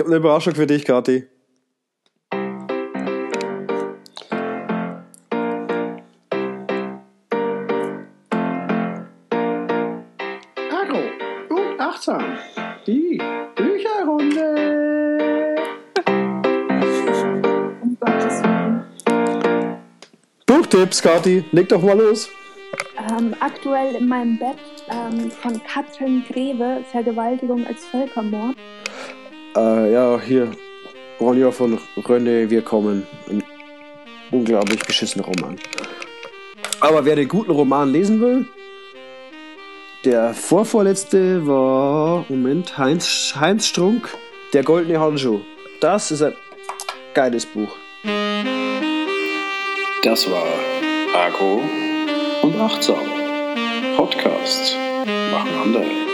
Ich habe eine Überraschung für dich, Kathi. Agro und achtsam. Die Bücherrunde. Um Gottes Willen. Buchtipps, Kathi. Leg doch mal los. Ähm, aktuell in meinem Bett ähm, von Katrin Greve, Vergewaltigung als Völkermord. Äh, ja, hier. Ronja von René, wir kommen. Ein unglaublich beschissener Roman. Aber wer den guten Roman lesen will, der vorvorletzte war, Moment, Heinz, Heinz Strunk, Der goldene Handschuh. Das ist ein geiles Buch. Das war Agro und achtsam. Podcast machen andere.